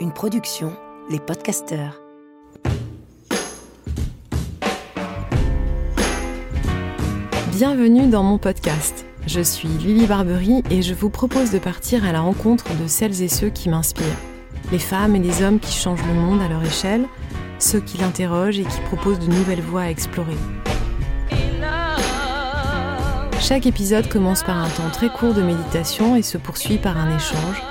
Une production, les podcasteurs. Bienvenue dans mon podcast. Je suis Lily Barbery et je vous propose de partir à la rencontre de celles et ceux qui m'inspirent. Les femmes et les hommes qui changent le monde à leur échelle, ceux qui l'interrogent et qui proposent de nouvelles voies à explorer. Chaque épisode commence par un temps très court de méditation et se poursuit par un échange.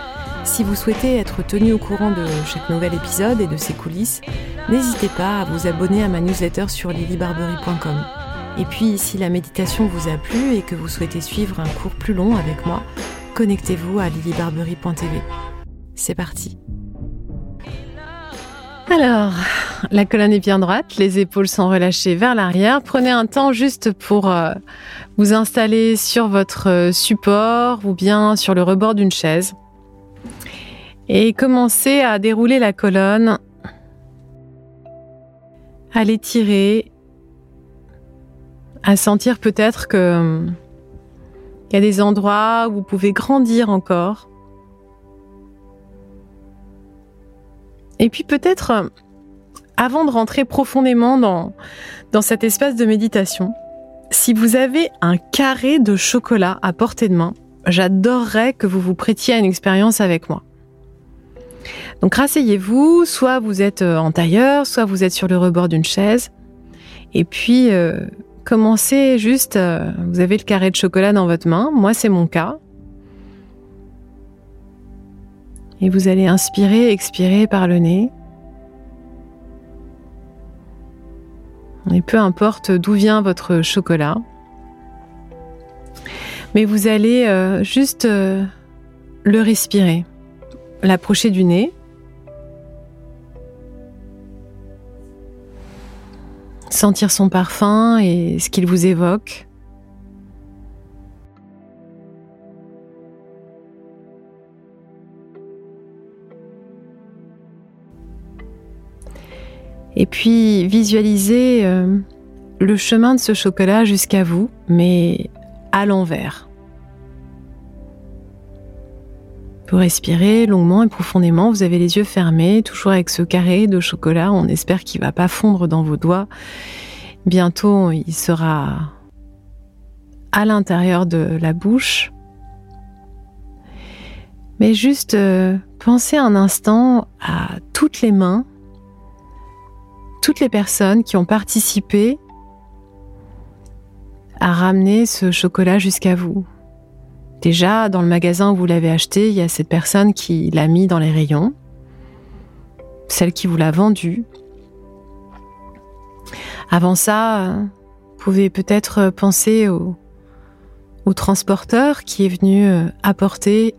Si vous souhaitez être tenu au courant de chaque nouvel épisode et de ses coulisses, n'hésitez pas à vous abonner à ma newsletter sur lilybarbery.com. Et puis, si la méditation vous a plu et que vous souhaitez suivre un cours plus long avec moi, connectez-vous à lilybarbery.tv. C'est parti. Alors, la colonne est bien droite, les épaules sont relâchées vers l'arrière. Prenez un temps juste pour euh, vous installer sur votre euh, support ou bien sur le rebord d'une chaise. Et commencez à dérouler la colonne, à l'étirer à sentir peut-être que il y a des endroits où vous pouvez grandir encore. Et puis peut-être, avant de rentrer profondément dans, dans cet espace de méditation, si vous avez un carré de chocolat à portée de main, j'adorerais que vous vous prêtiez à une expérience avec moi. Donc rasseyez-vous, soit vous êtes en tailleur, soit vous êtes sur le rebord d'une chaise, et puis euh, Commencez juste, euh, vous avez le carré de chocolat dans votre main, moi c'est mon cas. Et vous allez inspirer, expirer par le nez. Et peu importe d'où vient votre chocolat. Mais vous allez euh, juste euh, le respirer, l'approcher du nez. sentir son parfum et ce qu'il vous évoque. Et puis visualisez euh, le chemin de ce chocolat jusqu'à vous, mais à l'envers. Vous respirez longuement et profondément, vous avez les yeux fermés, toujours avec ce carré de chocolat, on espère qu'il va pas fondre dans vos doigts. Bientôt, il sera à l'intérieur de la bouche. Mais juste euh, pensez un instant à toutes les mains, toutes les personnes qui ont participé à ramener ce chocolat jusqu'à vous. Déjà, dans le magasin où vous l'avez acheté, il y a cette personne qui l'a mis dans les rayons, celle qui vous l'a vendu. Avant ça, vous pouvez peut-être penser au, au, transporteur qui est venu euh, apporter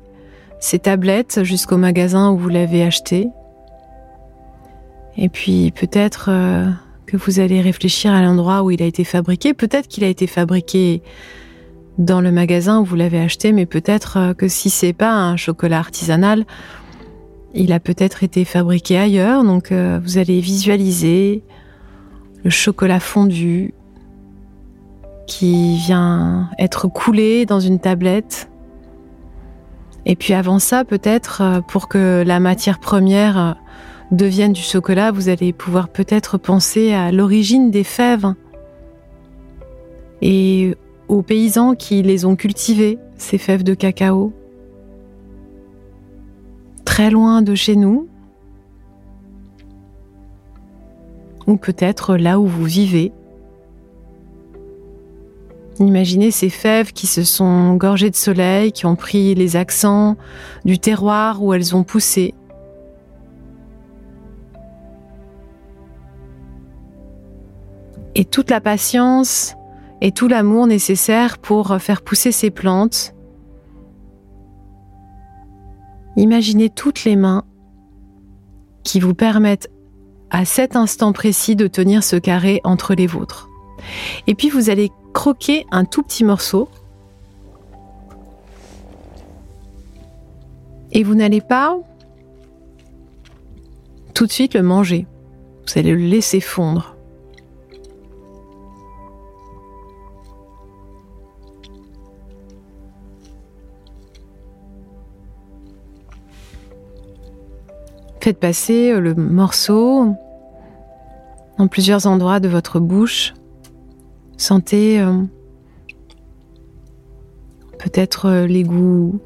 ces tablettes jusqu'au magasin où vous l'avez acheté. Et puis peut-être euh, que vous allez réfléchir à l'endroit où il a été fabriqué. Peut-être qu'il a été fabriqué dans le magasin où vous l'avez acheté, mais peut-être euh, que si c'est pas un chocolat artisanal, il a peut-être été fabriqué ailleurs. Donc euh, vous allez visualiser le chocolat fondu qui vient être coulé dans une tablette. Et puis avant ça, peut-être pour que la matière première devienne du chocolat, vous allez pouvoir peut-être penser à l'origine des fèves et aux paysans qui les ont cultivées, ces fèves de cacao. Très loin de chez nous, ou peut-être là où vous vivez. Imaginez ces fèves qui se sont gorgées de soleil, qui ont pris les accents du terroir où elles ont poussé. Et toute la patience et tout l'amour nécessaire pour faire pousser ces plantes. Imaginez toutes les mains qui vous permettent à cet instant précis de tenir ce carré entre les vôtres. Et puis vous allez croquer un tout petit morceau. Et vous n'allez pas tout de suite le manger. Vous allez le laisser fondre. Faites passer le morceau dans plusieurs endroits de votre bouche. Sentez euh, peut-être euh, les goûts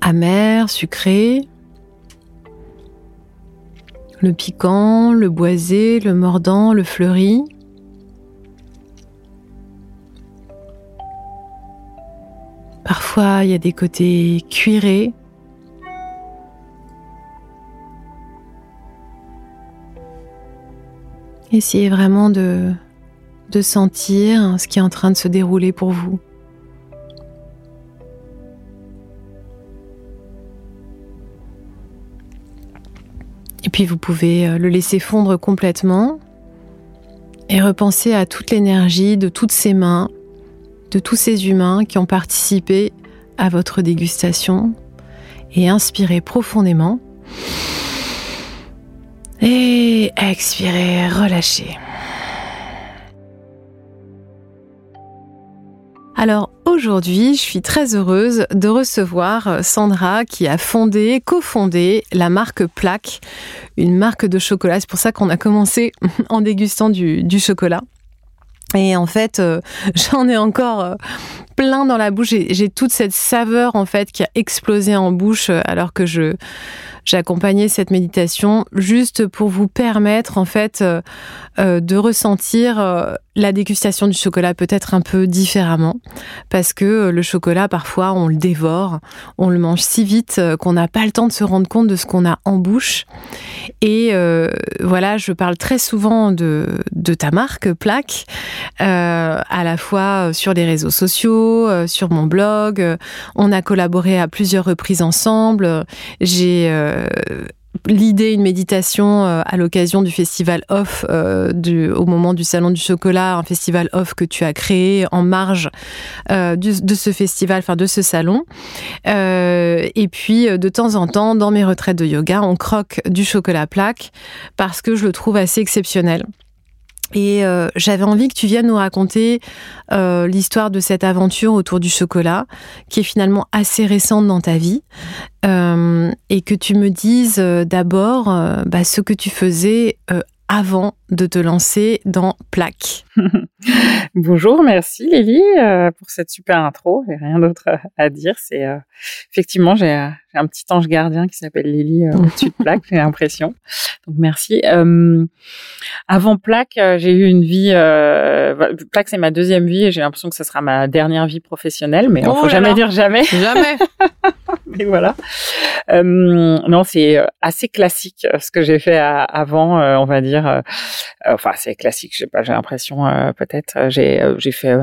amers, sucrés, le piquant, le boisé, le mordant, le fleuri. Parfois, il y a des côtés cuirés. Essayez vraiment de, sentir ce qui est en train de se dérouler pour vous. Et puis vous pouvez euh, le laisser fondre complètement et repenser à toute l'énergie de toutes ces mains, de tous ces humains qui ont participé à votre dégustation et inspirez profondément. Et expirez, relâchez. Alors aujourd'hui, je suis très heureuse de recevoir Sandra qui a fondé, cofondé la marque Plaque, une marque de chocolat. C'est pour ça qu'on a commencé en dégustant du, chocolat. Et en fait, euh, j'en ai encore euh, plein dans la bouche. J'ai toute cette saveur en fait qui a explosé en bouche euh, alors que je j'ai accompagné cette méditation juste pour vous permettre en fait de ressentir la dégustation du chocolat peut-être un peu différemment parce que euh, le chocolat parfois on le dévore, on le mange si vite euh, qu'on n'a pas le temps de se rendre compte de ce qu'on a en bouche. Et euh, voilà, je parle très souvent de ta marque Plaque, à la fois sur les réseaux sociaux, sur mon blog. On a collaboré à plusieurs reprises ensemble. J'ai l'idée, une méditation euh, à l'occasion du festival off, euh, au moment du Salon du Chocolat, un festival off que tu as créé en marge euh, de ce festival, enfin de ce salon. et puis, de temps en temps, dans mes retraites de yoga, on croque du chocolat plaque parce que je le trouve assez exceptionnel. Et euh, j'avais envie que tu viennes nous raconter euh, l'histoire de cette aventure autour du chocolat, qui est finalement assez récente dans ta vie, euh, et que tu me dises d'abord bah, ce que tu faisais avant de te lancer dans Plaque. Bonjour, merci Lily euh, pour cette super intro. J'ai rien d'autre à dire. C'est euh, effectivement j'ai un petit ange gardien qui s'appelle Lily euh, au-dessus de Plaque. J'ai l'impression. Donc merci. avant Plaque, j'ai eu une vie. Plaque c'est ma deuxième vie et j'ai l'impression que ce sera ma dernière vie professionnelle. Mais il oh faut jamais dire jamais. Jamais. mais voilà. non, c'est assez classique ce que j'ai fait avant, on va dire euh, enfin c'est classique, j'ai pas, j'ai l'impression euh, peut-être. Euh, j'ai j'ai fait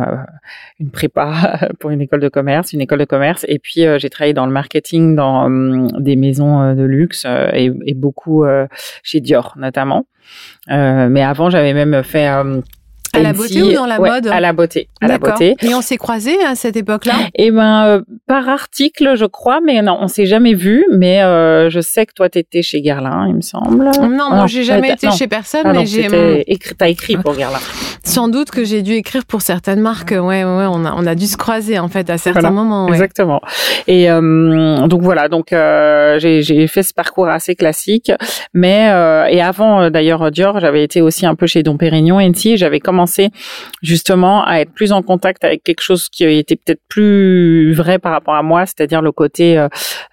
une prépa pour une école de commerce, une école de commerce, et puis j'ai travaillé dans le marketing dans des maisons de luxe et, et beaucoup chez Dior notamment. mais avant j'avais même fait à la beauté ou dans la mode À la beauté. À la beauté. Et on s'est croisés à cette époque-là? Eh ben, euh, par article, je crois, mais non, on s'est jamais vu. Mais euh, je sais que toi, tu étais chez Guerlain, il me semble. Non, moi, j'ai jamais été chez personne, ah, mais j'ai. Écrit, t'as écrit pour Guerlain. Sans doute que j'ai dû écrire pour certaines marques. Ouais, ouais, on a, on a dû se croiser en fait à certains moments. Exactement. Et euh, donc voilà, donc j'ai fait ce parcours assez classique, mais et avant d'ailleurs Dior, j'avais été aussi un peu chez Dom Pérignon, et j'avais commencé justement à être plus en contact avec quelque chose qui était peut-être plus vrai par rapport à moi, c'est-à-dire le côté euh,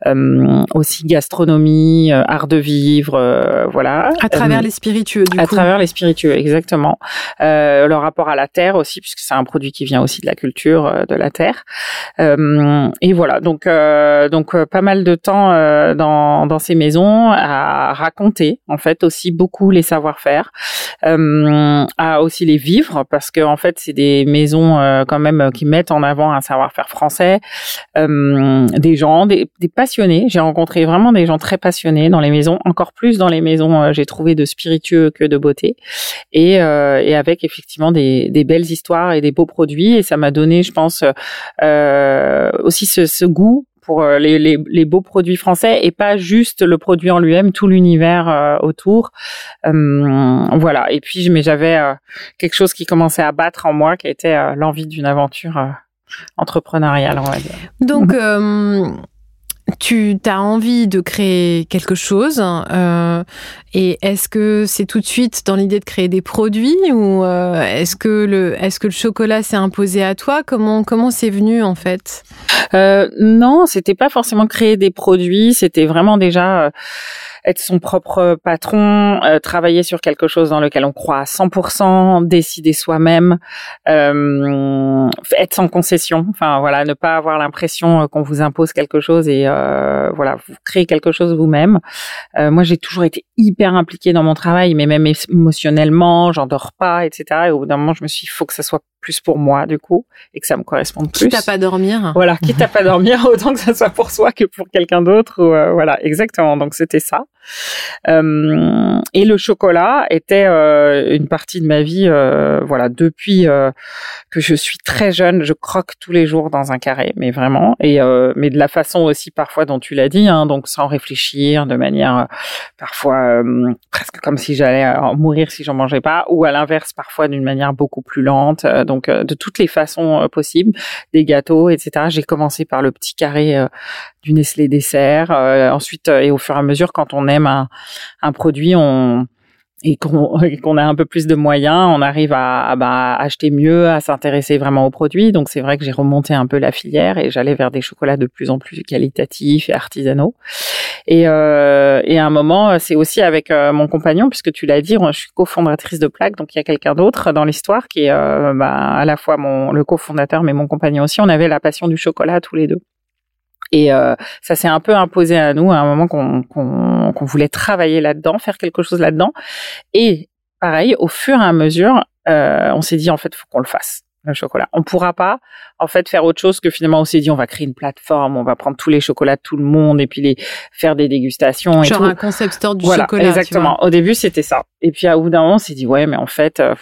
euh, aussi gastronomie, euh, art de vivre, voilà. À travers les spiritueux, du à coup. À travers les spiritueux, exactement. le rapport à la terre aussi, puisque c'est un produit qui vient aussi de la culture de la terre. et voilà, donc donc pas mal de temps dans dans ces maisons à raconter en fait aussi beaucoup les savoir-faire, à aussi les vivre parce que en fait c'est des maisons euh, quand même euh, qui mettent en avant un savoir-faire français, euh, des gens, des, passionnés. J'ai rencontré vraiment des gens très passionnés dans les maisons, encore plus dans les maisons. j'ai trouvé de spiritueux que de beauté et, et avec effectivement des, des, belles histoires et des beaux produits et ça m'a donné, je pense, aussi ce, ce goût pour euh, les, les, les, beaux produits français et pas juste le produit en lui-même, tout l'univers euh, autour. Euh, voilà. Et puis, mais j'avais quelque chose qui commençait à battre en moi, qui était l'envie d'une aventure entrepreneuriale, on va dire. Donc, tu as envie de créer quelque chose euh, et est-ce que c'est tout de suite dans l'idée de créer des produits ou euh, est-ce que le est-ce que le chocolat s'est imposé à toi? Comment comment c'est venu en fait? Euh, Non, c'était pas forcément créer des produits, c'était vraiment déjà euh, être son propre patron, euh, travailler sur quelque chose dans lequel on croit à 100%, décider soi-même, euh, être sans concession. Enfin voilà, ne pas avoir l'impression euh, qu'on vous impose quelque chose et euh, voilà, vous créez quelque chose vous-même. Euh, moi, j'ai toujours été hyper impliquée dans mon travail, mais même émotionnellement, j'en dors pas, etc. Et au bout d'un moment, je me suis dit, il faut que ça soit plus pour moi du coup et que ça me corresponde plus. Quitte à pas dormir. Voilà, quitte à pas dormir, autant que ça soit pour soi que pour quelqu'un d'autre. Euh, voilà, exactement. Donc c'était ça. Euh, et le chocolat était euh, une partie de ma vie. Euh, voilà, depuis que je suis très jeune, je croque tous les jours dans un carré, mais vraiment. Et mais de la façon aussi parfois dont tu l'as dit, hein, donc sans réfléchir, de manière parfois presque comme si j'allais mourir si j'en mangeais pas, ou à l'inverse parfois d'une manière beaucoup plus lente donc de toutes les façons possibles, des gâteaux, etc. J'ai commencé par le petit carré du Nestlé dessert. ensuite, et au fur et à mesure, quand on aime un, un produit, on et qu'on a un peu plus de moyens, on arrive à, bah, acheter mieux, à s'intéresser vraiment aux produits. Donc c'est vrai que j'ai remonté un peu la filière et j'allais vers des chocolats de plus en plus qualitatifs et artisanaux. Et, euh, et à un moment, c'est aussi avec euh, mon compagnon, puisque tu l'as dit, je suis cofondatrice de Plaque, donc il y a quelqu'un d'autre dans l'histoire qui est euh, bah, à la fois mon, le cofondateur, mais mon compagnon aussi. On avait la passion du chocolat tous les deux. Et euh, ça s'est un peu imposé à nous à un moment qu'on qu'on voulait travailler là-dedans, faire quelque chose là-dedans. Et pareil, au fur et à mesure, euh, on s'est dit en fait, faut qu'on le fasse le chocolat. On pourra pas en fait faire autre chose que finalement on s'est dit on va créer une plateforme, on va prendre tous les chocolats de tout le monde et puis les faire des dégustations. Genre et tout. un concept store du voilà, chocolat. Exactement. Au début c'était ça. Et puis à bout d'un moment on s'est dit ouais mais en fait euh,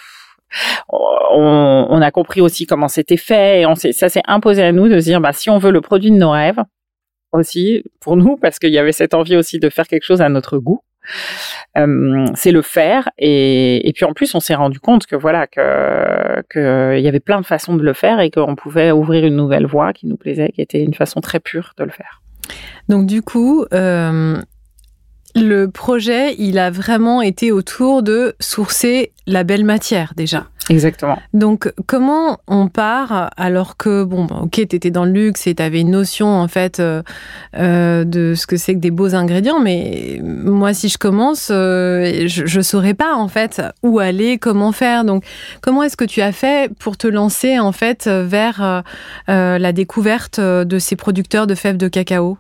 on, on, a compris aussi comment c'était fait et on ça s'est imposé à nous de se dire bah si on veut le produit de nos rêves, aussi pour nous parce qu'il y avait cette envie aussi de faire quelque chose à notre goût. Euh, c'est le faire et, et, puis en plus on s'est rendu compte que voilà que qu'il y avait plein de façons de le faire et qu'on pouvait ouvrir une nouvelle voie qui nous plaisait, qui était une façon très pure de le faire. Donc du coup, euh, le projet, il a vraiment été autour de sourcer la belle matière déjà. Exactement. Donc, comment on part alors que, bon, bah, ok, tu étais dans le luxe et tu avais une notion, en fait, euh, euh, de ce que c'est que des beaux ingrédients, mais moi, si je commence, euh, je ne saurais pas, en fait, où aller, comment faire. Donc, comment est-ce que tu as fait pour te lancer, en fait, vers la découverte de ces producteurs de fèves de cacao?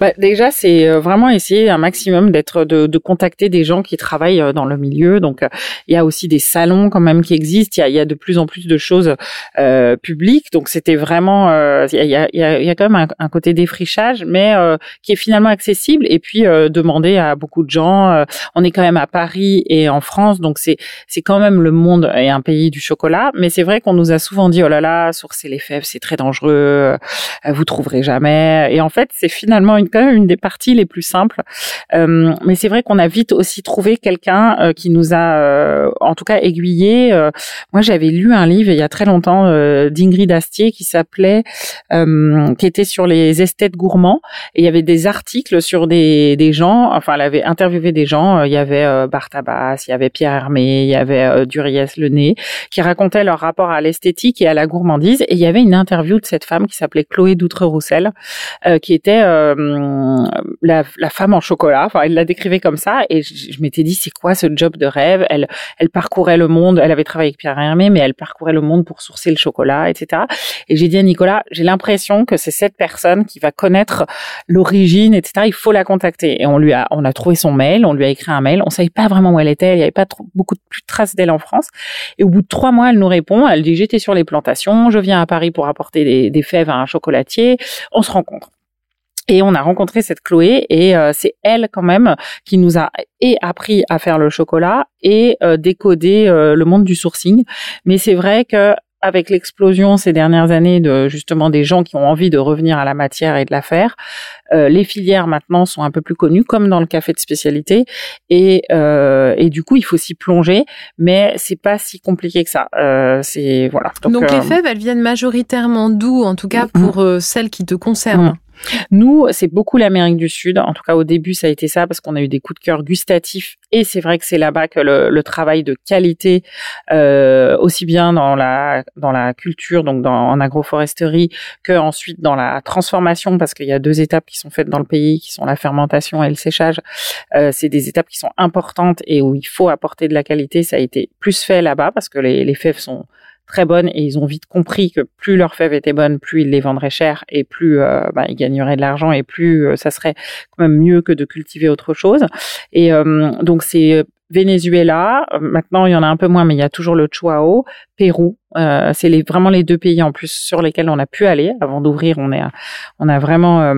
Bah, déjà, c'est euh, vraiment essayer un maximum d'être de, de, contacter des gens qui travaillent euh, dans le milieu. Donc, euh, il y a aussi des salons quand même qui existent. Il y a, il y a de plus en plus de choses euh, publiques. Donc, c'était vraiment il, y a, il, y a, il y a quand même un, un côté défrichage, mais euh, qui est finalement accessible. Et puis demander à beaucoup de gens. on est quand même à Paris et en France, donc c'est c'est quand même le monde et un pays du chocolat. Mais c'est vrai qu'on nous a souvent dit oh là là, sourcer les fèves, c'est très dangereux. vous trouverez jamais. Et en fait, c'est finalement une, des parties les plus simples. Euh, mais c'est vrai qu'on a vite aussi trouvé quelqu'un euh, qui nous a, euh, en tout cas, aiguillé. Moi, j'avais lu un livre il y a très longtemps d'Ingrid Astier qui s'appelait, qui était sur les esthètes gourmands. Et il y avait des articles sur des, des gens. Enfin, elle avait interviewé des gens. il y avait Bartabas, il y avait Pierre Hermé, il y avait Duriès Le Nez, qui racontaient leur rapport à l'esthétique et à la gourmandise. Et il y avait une interview de cette femme qui s'appelait Chloé Doutre-Roussel, qui était la, la, femme en chocolat. Enfin, elle la décrivait comme ça, et je, je m'étais dit, c'est quoi ce job de rêve? Elle, elle parcourait le monde. Elle avait travaillé avec Pierre Hermé, mais elle parcourait le monde pour sourcer le chocolat, etc. Et j'ai dit à Nicolas, j'ai l'impression que c'est cette personne qui va connaître l'origine, etc. Il faut la contacter. Et on lui a, on a trouvé son mail, on lui a écrit un mail. On savait pas vraiment où elle était. Il y avait pas trop, beaucoup de de traces d'elle en France. Et au bout de trois mois, elle nous répond. Elle dit, j'étais sur les plantations. Je viens à Paris pour apporter des, des fèves à un chocolatier. On se rencontre. Et on a rencontré cette Chloé et euh, c'est elle quand même qui nous a et appris à faire le chocolat et euh, décoder euh, le monde du sourcing. Mais c'est vrai que avec l'explosion ces dernières années de justement des gens qui ont envie de revenir à la matière et de la faire, euh, les filières maintenant sont un peu plus connues, comme dans le café de spécialité, et, euh, et du coup il faut s'y plonger, mais c'est pas si compliqué que ça. Euh, c'est voilà. Donc, Donc les fèves, elles viennent majoritairement d'où, en tout cas pour celles qui te concernent? Nous, c'est beaucoup l'Amérique du Sud. En tout cas, au début, ça a été ça parce qu'on a eu des coups de cœur gustatifs. Et c'est vrai que c'est là-bas que le, travail de qualité, euh, aussi bien dans la dans la culture, donc en agroforesterie, que ensuite dans la transformation, parce qu'il y a deux étapes qui sont faites dans le pays, qui sont la fermentation et le séchage. Euh, c'est des étapes qui sont importantes et où il faut apporter de la qualité. Ça a été plus fait là-bas parce que les fèves sont très bonnes et ils ont vite compris que plus leurs fèves étaient bonnes, plus ils les vendraient cher et plus euh, bah, ils gagneraient de l'argent et plus euh, ça serait quand même mieux que de cultiver autre chose. Et euh, donc c'est Venezuela, maintenant il y en a un peu moins, mais il y a toujours le Chuao, Pérou. c'est les, vraiment les deux pays en plus sur lesquels on a pu aller avant d'ouvrir. On, est, on a vraiment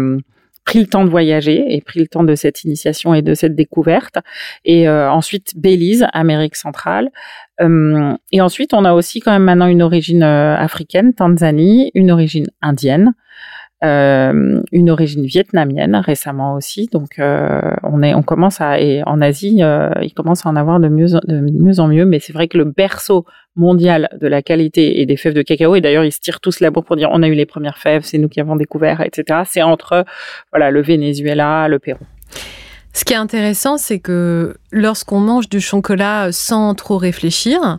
pris le temps de voyager et pris le temps de cette initiation et de cette découverte. Et ensuite Belize, Amérique centrale, euh, et ensuite, on a aussi quand même maintenant une origine euh, africaine, Tanzanie, une origine indienne, euh, une origine vietnamienne récemment aussi. Donc, euh, on est, on commence à, et en Asie, euh, il commence à en avoir de mieux, de mieux en mieux. Mais c'est vrai que le berceau mondial de la qualité et des fèves de cacao, et d'ailleurs ils se tirent tous la bourre pour dire on a eu les premières fèves, c'est nous qui avons découvert, etc. C'est entre voilà le Venezuela, le Pérou. Ce qui est intéressant, c'est que lorsqu'on mange du chocolat sans trop réfléchir,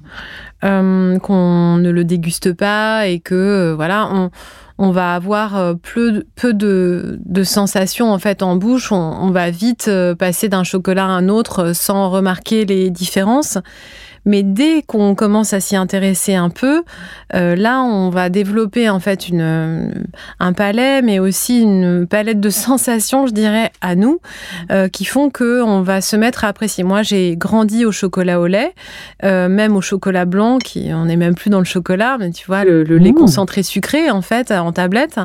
euh, qu'on ne le déguste pas et que euh, voilà, on, on, va avoir euh, peu, peu de, de, sensations en fait en bouche. On, on va vite passer d'un chocolat à un autre sans remarquer les différences. Mais dès qu'on commence à s'y intéresser un peu, euh, là, on va développer en fait une, euh, un palais, mais aussi une palette de sensations, je dirais, à nous, euh, qui font que on va se mettre à apprécier. Moi, j'ai grandi au chocolat au lait, même au chocolat blanc, qui on n'est même plus dans le chocolat, mais tu vois, le, lait mmh. concentré sucré en fait en tablette.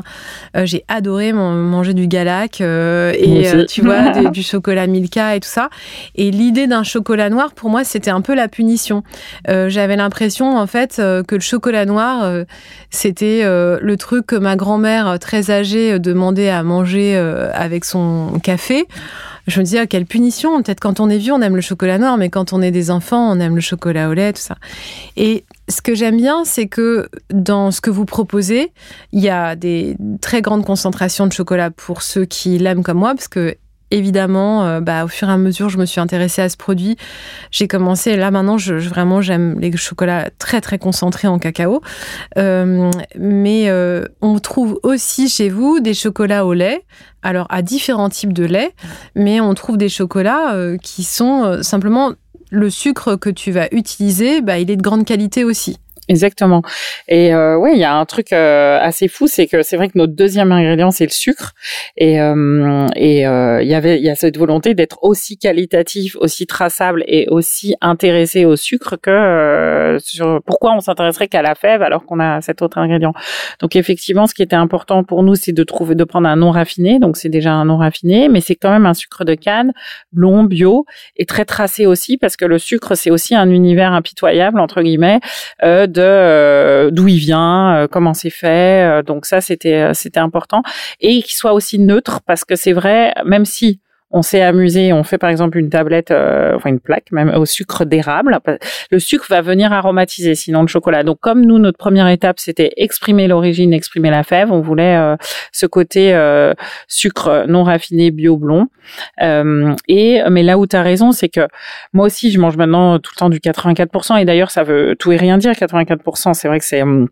j'ai adoré manger du galac et tu vois du chocolat Milka et tout ça. Et l'idée d'un chocolat noir, pour moi, c'était un peu la punition euh, j'avais l'impression en fait euh, que le chocolat noir euh, c'était le truc que ma grand-mère très âgée demandait à manger avec son café. Je me disais ah, quelle punition. Peut-être quand on est vieux on aime le chocolat noir, mais quand on est des enfants on aime le chocolat au lait tout ça. Et ce que j'aime bien, c'est que dans ce que vous proposez, il y a des très grandes concentrations de chocolat pour ceux qui l'aiment comme moi, parce que évidemment, euh, bah, au fur et à mesure, je me suis intéressée à ce produit. J'ai commencé, là maintenant, je, vraiment, j'aime les chocolats très très concentrés en cacao. Euh, mais euh, on trouve aussi chez vous des chocolats au lait, alors à différents types de lait, mais on trouve des chocolats qui sont simplement le sucre que tu vas utiliser, bah, il est de grande qualité aussi. Exactement. Et euh, ouais, il y a un truc euh, assez fou, c'est que c'est vrai que notre deuxième ingrédient c'est le sucre, et euh, et euh, il y avait il y a cette volonté d'être aussi qualitatif, aussi traçable et aussi intéressé au sucre que euh, sur pourquoi on s'intéresserait qu'à la fève alors qu'on a cet autre ingrédient. Donc effectivement, ce qui était important pour nous, c'est de trouver de prendre un non raffiné, donc c'est déjà un non raffiné, mais c'est quand même un sucre de canne blond bio et très tracé aussi parce que le sucre c'est aussi un univers impitoyable entre guillemets. Euh, de euh, d'où il vient, euh, comment c'est fait. Euh, donc ça, c'était c'était important et qu'il soit aussi neutre parce que c'est vrai, même si on s'est amusé, on fait par exemple une tablette, euh, enfin une plaque même au sucre d'érable. Le sucre va venir aromatiser sinon le chocolat. Donc comme nous, notre première étape, c'était exprimer l'origine, exprimer la fève, on voulait euh, ce côté euh, sucre non raffiné bio blond. et mais là où tu as raison, c'est que moi aussi, je mange maintenant tout le temps du 84%. Et d'ailleurs, ça veut tout et rien dire, 84%. C'est vrai que c'est hum,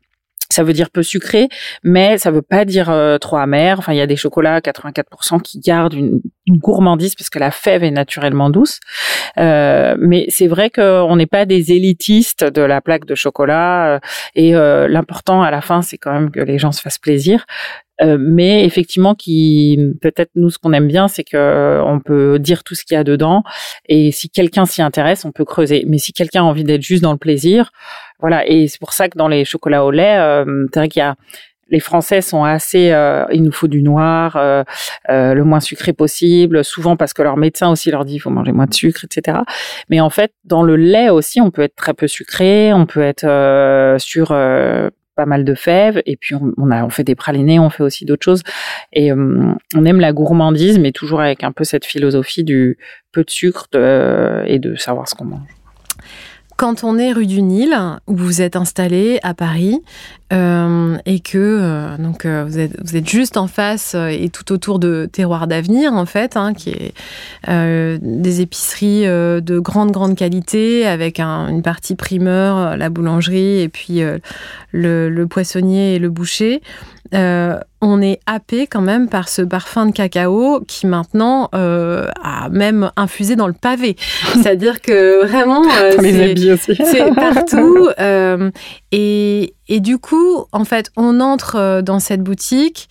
ça veut dire peu sucré, mais ça veut pas dire euh, trop amer. Enfin, il y a des chocolats à 84% qui gardent une, une, gourmandise parce que la fève est naturellement douce. Euh, mais c'est vrai qu'on n'est pas des élitistes de la plaque de chocolat. Euh, et euh, l'important à la fin, c'est quand même que les gens se fassent plaisir. Euh, mais effectivement, qui peut-être nous ce qu'on aime bien, c'est que on peut dire tout ce qu'il y a dedans, et si quelqu'un s'y intéresse, on peut creuser. Mais si quelqu'un a envie d'être juste dans le plaisir, voilà. Et c'est pour ça que dans les chocolats au lait, euh, c'est vrai qu'il y a les Français sont assez, euh, il nous faut du noir, euh, euh, le moins sucré possible, souvent parce que leur médecin aussi leur dit il faut manger moins de sucre, etc. Mais en fait, dans le lait aussi, on peut être très peu sucré, on peut être sur pas mal de fèves et puis on, a fait des pralinés, on fait aussi d'autres choses et euh, on aime la gourmandise mais toujours avec un peu cette philosophie du peu de sucre et de savoir ce qu'on mange. Quand on est rue du Nil, où vous êtes installé à Paris, euh, et que euh, donc euh, vous êtes vous êtes juste en face et tout autour de Terroir d'avenir en fait, hein, qui est des épiceries de grande grande qualité avec une partie primeur, la boulangerie et puis le, le, poissonnier et le boucher. On est happé quand même par ce parfum de cacao qui maintenant a même infusé dans le pavé. C'est-à-dire que vraiment, c'est partout. Et, du coup, en fait, on entre dans cette boutique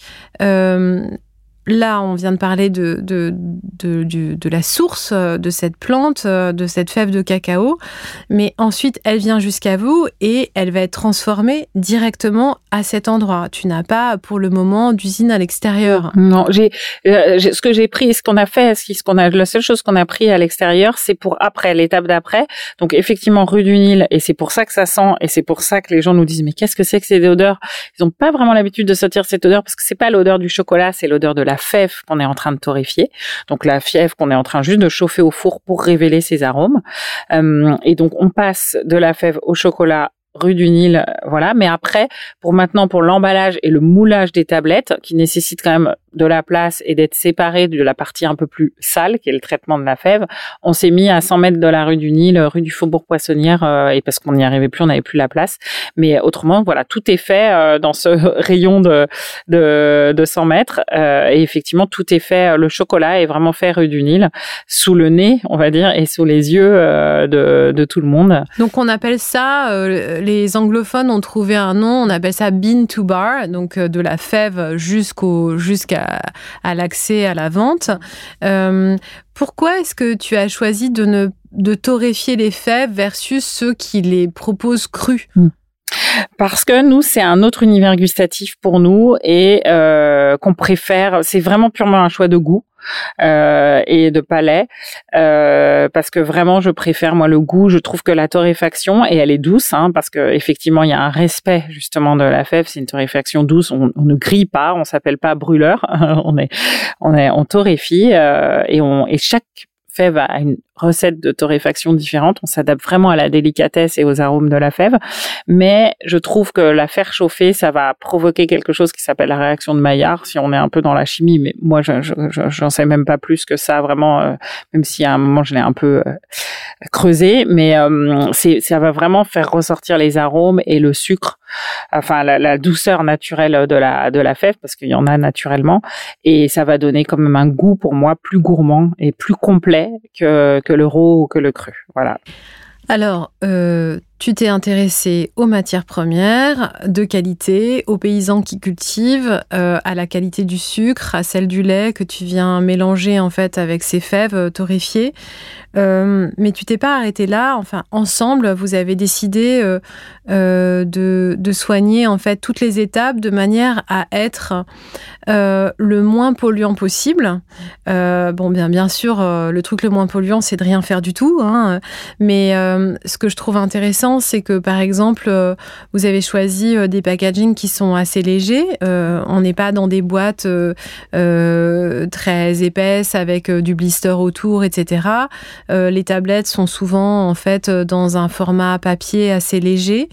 là, on vient de parler de, de, de, la source euh, de cette plante, euh, de cette fève de cacao, mais ensuite, elle vient jusqu'à vous et elle va être transformée directement à cet endroit. Tu n'as pas, pour le moment, d'usine à l'extérieur. Non, j'ai euh, ce que j'ai pris, ce qu'on a fait, ce qu'on a, la seule chose qu'on a pris à l'extérieur, c'est pour après, l'étape d'après. Donc, effectivement, rue du Nil, et c'est pour ça que ça sent, et c'est pour ça que les gens nous disent, mais qu'est-ce que c'est que ces odeurs? Ils n'ont pas vraiment l'habitude de sentir cette odeur parce que c'est pas l'odeur du chocolat, c'est l'odeur de la la fève qu'on est en train de torréfier, donc la fièvre qu'on est en train juste de chauffer au four pour révéler ses arômes. Euh, et donc on passe de la fève au chocolat rue du Nil, voilà. Mais après, pour maintenant, pour l'emballage et le moulage des tablettes, qui nécessite quand même de la place et d'être séparé de la partie un peu plus sale, qui est le traitement de la fève, on s'est mis à 100 mètres de la rue du Nil, rue du Faubourg Poissonnière, euh, et parce qu'on n'y arrivait plus, on n'avait plus la place. Mais autrement, voilà, tout est fait euh, dans ce rayon de, de, de 100 mètres. Euh, et effectivement, tout est fait. Le chocolat est vraiment fait rue du Nil, sous le nez, on va dire, et sous les yeux de, de tout le monde. Donc on appelle ça, les anglophones ont trouvé un nom, on appelle ça bean to bar, donc de la fève jusqu'à à, l'accès à la vente. Euh, pourquoi est-ce que tu as choisi de, ne, de torréfier les fèves versus ceux qui les proposent crus? Hmm. Parce que nous, c'est un autre univers gustatif pour nous et euh, qu'on préfère. C'est vraiment purement un choix de goût. Euh, et de palais euh, parce que vraiment je préfère moi le goût. Je trouve que la torréfaction et elle est douce hein, parce que effectivement il y a un respect justement de la fève. C'est une torréfaction douce. On, ne grille pas on s'appelle pas brûleur. On est on est on torréfie euh, et on et chaque fève a une recette de torréfaction différente. On s'adapte vraiment à la délicatesse et aux arômes de la fève. Mais je trouve que la faire chauffer, ça va provoquer quelque chose qui s'appelle la réaction de Maillard, si on est un peu dans la chimie. Mais moi, j'en je, je, sais même pas plus que ça, vraiment, euh, même si à un moment, je l'ai un peu euh, creusé. Mais euh, ça va vraiment faire ressortir les arômes et le sucre, enfin la, la douceur naturelle de la, de la fève, parce qu'il y en a naturellement. Et ça va donner quand même un goût pour moi plus gourmand et plus complet que que le raw ou que le cru. Voilà. Alors, euh, tu t'es intéressé aux matières premières de qualité, aux paysans qui cultivent, euh, à la qualité du sucre, à celle du lait que tu viens mélanger en fait avec ces fèves euh, torréfiées. Euh, mais tu t'es pas arrêté là. Enfin, ensemble, vous avez décidé de, soigner en fait toutes les étapes de manière à être le moins polluant possible. bon, bien bien sûr, le truc le moins polluant, c'est de rien faire du tout. Hein, mais ce que je trouve intéressant c'est que par exemple, euh, vous avez choisi euh, des packaging qui sont assez légers. Euh, on n'est pas dans des boîtes très épaisses avec du blister autour, etc. les tablettes sont souvent en fait dans un format papier assez léger.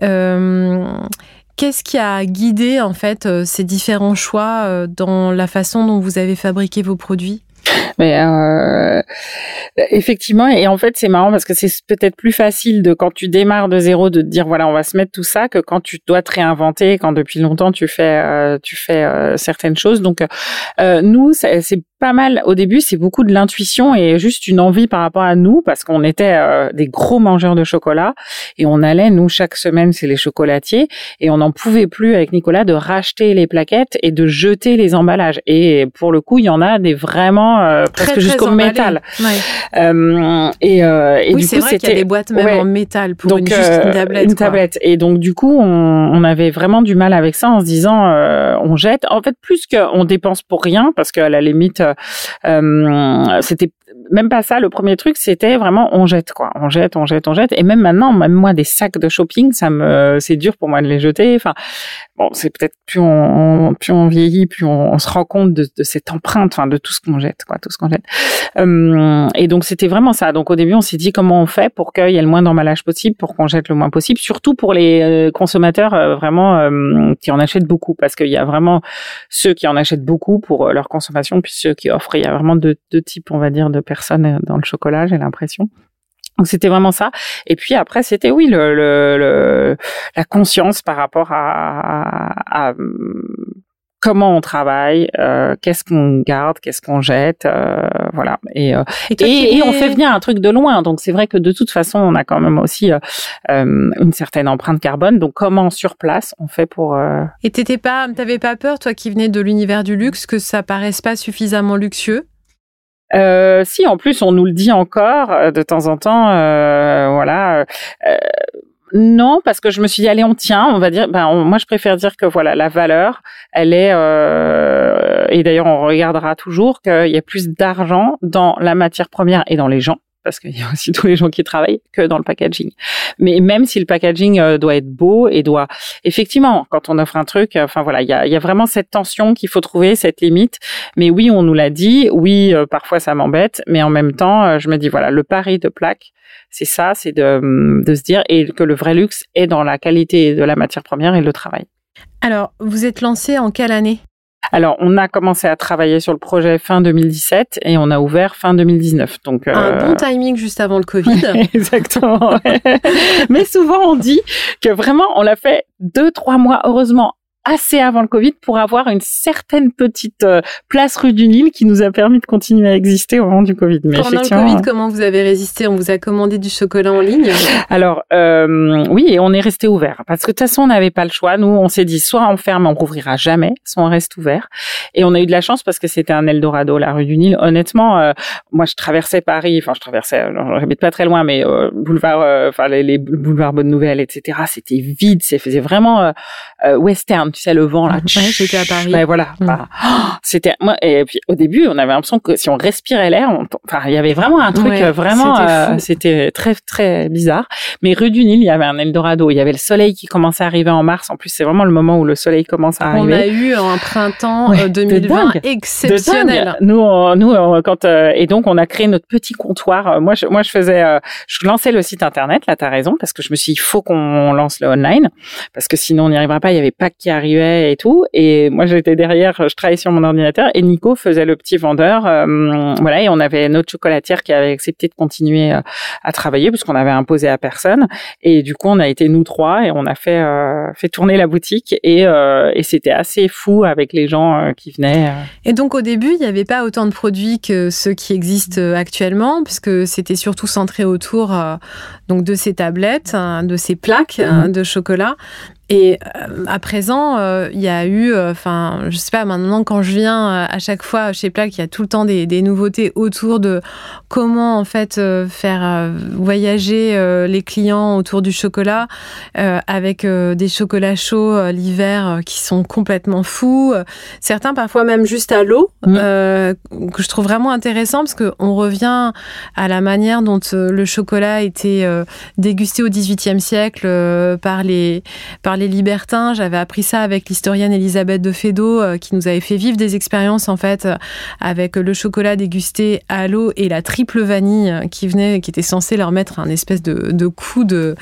Qu'est-ce qui a guidé en fait ces différents choix dans la façon dont vous avez fabriqué vos produits? Mais euh, effectivement, et en fait, c'est marrant parce que c'est peut-être plus facile de quand tu démarres de zéro de te dire voilà, on va se mettre tout ça que quand tu dois te réinventer, quand depuis longtemps tu fais euh, tu fais euh, certaines choses. Donc nous, c'est pas mal. Au début, c'est beaucoup de l'intuition et juste une envie par rapport à nous parce qu'on était euh, des gros mangeurs de chocolat. Et on allait nous chaque semaine c'est les chocolatiers. Et on n'en pouvait plus avec Nicolas de racheter les plaquettes et de jeter les emballages. Et pour le coup il y en a des vraiment euh, presque jusqu'au métal. Euh, et, et oui, du coup c'était des boîtes même en métal pour une, juste une tablette une tablette. Et donc du coup on, on, avait vraiment du mal avec ça en se disant on jette. En fait plus qu'on dépense pour rien parce qu'à la limite euh, c'était même pas ça. Le premier truc, c'était vraiment on jette quoi, on jette, on jette, on jette. Et même maintenant, même moi, des sacs de shopping, ça me, c'est dur pour moi de les jeter. Enfin, bon, c'est peut-être plus on, plus on vieillit, plus on, se rend compte de, cette empreinte, enfin, de tout ce qu'on jette, quoi, tout ce qu'on jette. Euh, et donc c'était vraiment ça. Donc au début, on s'est dit comment on fait pour qu'il y ait le moins d'emballage possible, pour qu'on jette le moins possible, surtout pour les euh, consommateurs euh, vraiment euh, qui en achètent beaucoup, parce qu'il y a vraiment ceux qui en achètent beaucoup pour leur consommation, puis ceux qui offrent. Il y a vraiment deux, deux types, on va dire, de personnes dans le chocolat, j'ai l'impression. Donc c'était vraiment ça. Et puis après c'était oui le, le, la conscience par rapport à, à, comment on travaille, euh, qu'est-ce qu'on garde, qu'est-ce qu'on jette, euh, voilà. Et, euh, et, on fait venir un truc de loin. Donc c'est vrai que de toute façon, on a quand même aussi une certaine empreinte carbone. Donc comment sur place on fait pour Et t'étais pas, t'avais pas peur, toi qui venais de l'univers du luxe, que ça paraisse pas suffisamment luxueux? Euh, si, en plus, on nous le dit encore de temps en temps. Euh, voilà. Euh, non, parce que je me suis dit, allez, on tient, on va dire, ben, moi je préfère dire que voilà, la valeur, elle est, euh, et d'ailleurs on regardera toujours qu'il y a plus d'argent dans la matière première et dans les gens parce qu'il y a aussi tous les gens qui travaillent que dans le packaging. Mais même si le packaging euh, doit être beau et doit effectivement, quand on offre un truc, enfin voilà, il y a, vraiment cette tension qu'il faut trouver, cette limite. Mais oui, on nous l'a dit. Oui, euh, parfois ça m'embête, mais en même temps, euh, je me dis voilà, le pari de plaque, c'est ça, c'est de, de se dire et que le vrai luxe est dans la qualité de la matière première et le travail. Alors, vous êtes lancé en quelle année? Alors, on a commencé à travailler sur le projet fin 2017 et on a ouvert fin 2019. Donc un euh, bon timing juste avant le Covid. Exactement. Mais souvent on dit que vraiment on l'a fait deux trois mois heureusement assez avant le Covid pour avoir une certaine petite euh, place rue du Nil qui nous a permis de continuer à exister au moment du Covid. Mais Pendant le Covid, comment vous avez résisté? On vous a commandé du chocolat en ligne? Alors euh, oui, et on est resté ouvert parce que de toute façon on n'avait pas le choix. Nous, on s'est dit soit on ferme, on rouvrira jamais, soit on reste ouvert. Et on a eu de la chance parce que c'était un Eldorado, la rue du Nil. Honnêtement, euh, moi je traversais Paris, enfin je traversais, j'habite pas très loin, mais euh, boulevard, euh, enfin les, les, boulevards Bonne Nouvelle, etc. C'était vide, c'est faisait vraiment western tu sais, le vent là. Ouais, j'étais à Paris. Ben, voilà. Mm. Bah, c'était moi. Et puis au début, on avait l'impression que si on respirait l'air, enfin, il y avait vraiment un truc vraiment. C'était, euh, très très bizarre. Mais rue du Nil, il y avait un Eldorado. Il y avait le soleil qui commençait à arriver en mars. En plus, c'est vraiment le moment où le soleil commence à arriver. On a eu un printemps 2020 euh, exceptionnel. Nous, nous, quand euh, et donc on a créé notre petit comptoir. Moi, je, moi, je faisais, je lançais le site internet. Là, t'as raison, parce que je me suis dit, il faut qu'on lance le online, parce que sinon on n'y arrivera pas. Il y avait pas qui arrivait et tout. Et moi, j'étais derrière, je travaillais sur mon ordinateur et Nico faisait le petit vendeur. Euh, voilà, et on avait notre chocolatière qui avait accepté de continuer euh, à travailler puisqu'on avait imposé à personne. Et du coup, on a été nous trois et on a fait euh, fait tourner la boutique et, et c'était assez fou avec les gens qui venaient. Et donc au début, il n'y avait pas autant de produits que ceux qui existent actuellement puisque c'était surtout centré autour donc de ces tablettes, hein, de ces plaques hein, de chocolat. Et euh, à présent, euh, il y a eu, euh, enfin, je sais pas, maintenant quand je viens à chaque fois chez Plaque, il y a tout le temps des, des nouveautés autour de comment en fait faire voyager les clients autour du chocolat avec des chocolats chauds l'hiver qui sont complètement fous. Certains parfois même juste à l'eau, mmh. que je trouve vraiment intéressant parce qu'on revient à la manière dont le chocolat était dégusté au XVIIIe siècle par les par les libertins. J'avais appris ça avec l'historienne Elisabeth de Fédot, euh, qui nous avait fait vivre des expériences en fait euh, avec le chocolat dégusté à l'eau et la triple vanille euh, qui venait, qui était censé leur mettre un espèce de, coup de,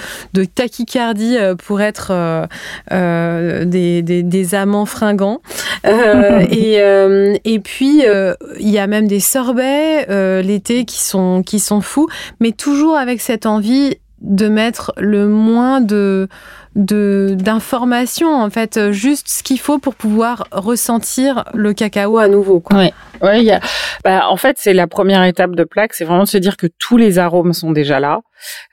tachycardie pour être des, amants fringants. et, et puis il y a même des sorbets l'été qui sont qui sont fous, mais toujours avec cette envie de mettre le moins de de d'informations en fait juste ce qu'il faut pour pouvoir ressentir le cacao à nouveau quoi. Ouais. Ouais, y a, bah, en fait, c'est la première étape de plaque, c'est vraiment de se dire que tous les arômes sont déjà là euh,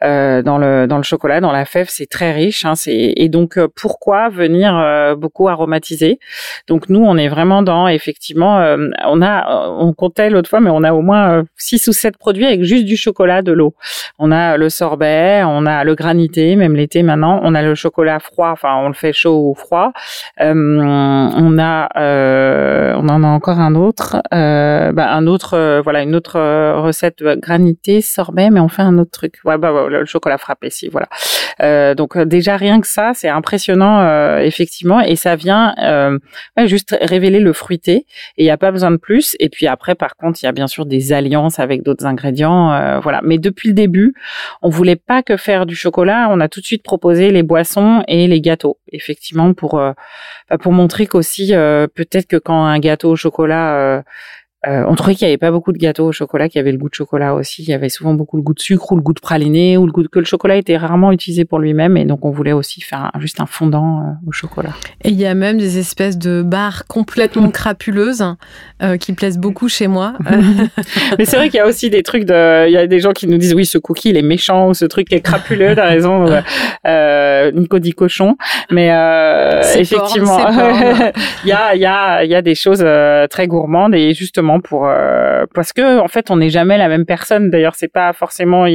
dans le dans le chocolat, dans la fève, c'est très riche. Hein, c'est et donc euh, pourquoi venir euh, beaucoup aromatiser? Donc nous, on est vraiment dans effectivement, euh, on a, on comptait l'autre fois, mais on a au moins six ou sept produits avec juste du chocolat, de l'eau. On a le sorbet, on a le granité, même l'été maintenant, on a le chocolat froid, enfin on le fait chaud ou froid. on a, on en a encore un autre. bah, un autre, voilà, une autre recette granité, sorbet, mais on fait un autre truc. Bah, le chocolat frappé, si, voilà. donc déjà rien que ça, c'est impressionnant, effectivement, et ça vient juste révéler le fruité. Et il n'y a pas besoin de plus. Et puis après, par contre, il y a bien sûr des alliances avec d'autres ingrédients, voilà. Mais depuis le début, on voulait pas que faire du chocolat. On a tout de suite proposé les boissons et les gâteaux, effectivement, pour bah, pour montrer qu'aussi peut-être que quand un gâteau au chocolat euh, on trouvait qu'il n'y avait pas beaucoup de gâteaux au chocolat qui avaient le goût de chocolat aussi. Il y avait souvent beaucoup le goût de sucre ou le goût de praliné ou le goût de, que le chocolat était rarement utilisé pour lui-même et donc on voulait aussi faire juste un fondant euh, au chocolat. Et il y a même des espèces de barres complètement crapuleuses euh, qui plaisent beaucoup chez moi. Mais c'est vrai qu'il y a aussi des trucs de, il y a des gens qui nous disent oui ce cookie il est méchant ou ce truc est crapuleux. T'as raison, euh, Nico dit cochon. Mais effectivement, il y a il y a il y a des choses très gourmandes et justement pour euh, parce que en fait on n'est jamais la même personne. D'ailleurs c'est pas forcément.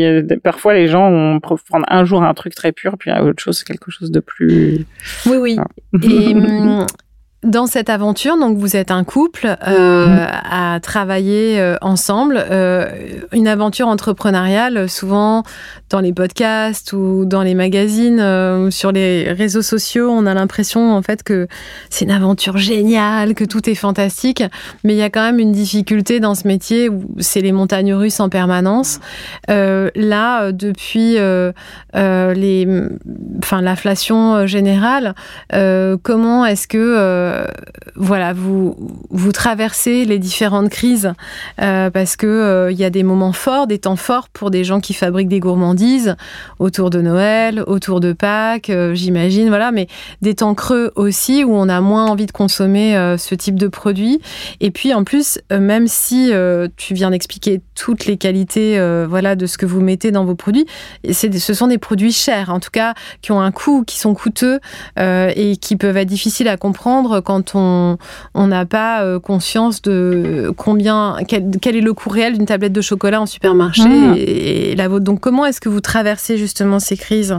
parfois les gens on peut prendre un jour un truc très pur puis autre chose quelque chose de plus. Oui oui. Et hum, dans cette aventure, donc vous êtes un couple euh, mm. à travailler euh, ensemble, euh, une aventure entrepreneuriale. Souvent, dans les podcasts ou dans les magazines sur les réseaux sociaux, on a l'impression en fait que c'est une aventure géniale, que tout est fantastique. Mais il y a quand même une difficulté dans ce métier où c'est les montagnes russes en permanence. là, depuis les, enfin l'inflation générale, comment est-ce que euh, voilà, vous, traversez les différentes crises euh, parce que euh, il y a des moments forts, des temps forts pour des gens qui fabriquent des gourmandises autour de Noël, autour de Pâques, j'imagine, voilà, mais des temps creux aussi où on a moins envie de consommer ce type de produit. Et puis en plus, même si tu viens d'expliquer toutes les qualités, voilà, de ce que vous mettez dans vos produits, ce sont des produits chers, en tout cas, qui ont un coût, qui sont coûteux et qui peuvent être difficiles à comprendre quand on n'a pas euh, conscience de combien, quel, est le coût réel d'une tablette de chocolat en supermarché ah. et, la vôtre. Donc, comment est-ce que vous traversez justement ces crises?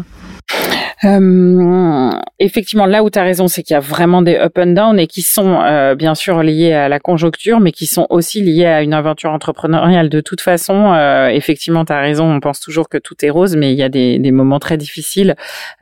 Euh, effectivement, là où tu as raison, c'est qu'il y a vraiment des up and down et qui sont euh, bien sûr liés à la conjoncture, mais qui sont aussi liés à une aventure entrepreneuriale. De toute façon, euh, effectivement, tu as raison, on pense toujours que tout est rose, mais il y a des, des moments très difficiles